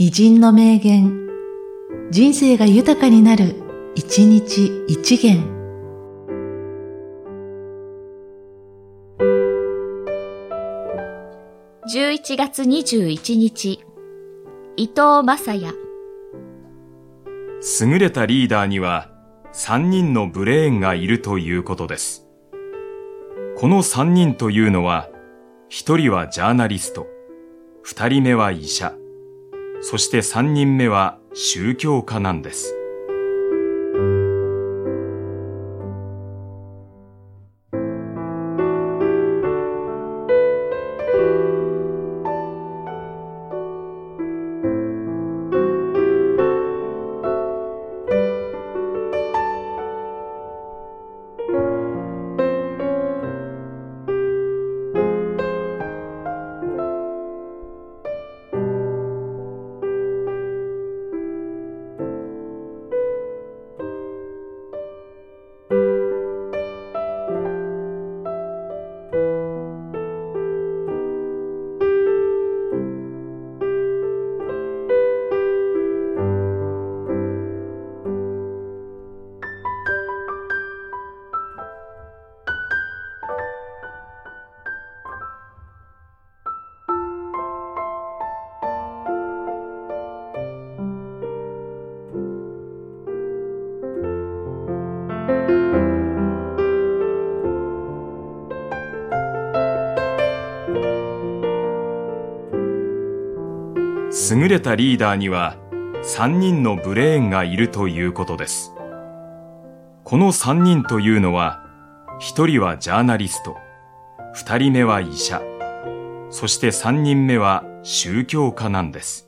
偉人の名言、人生が豊かになる、一日一元。11月21日、伊藤正也。優れたリーダーには3人のブレーンがいるということです。この3人というのは、1人はジャーナリスト、2人目は医者、そして3人目は宗教家なんです。優れたリーダーには3人のブレーンがいるということです。この3人というのは、1人はジャーナリスト、2人目は医者、そして3人目は宗教家なんです。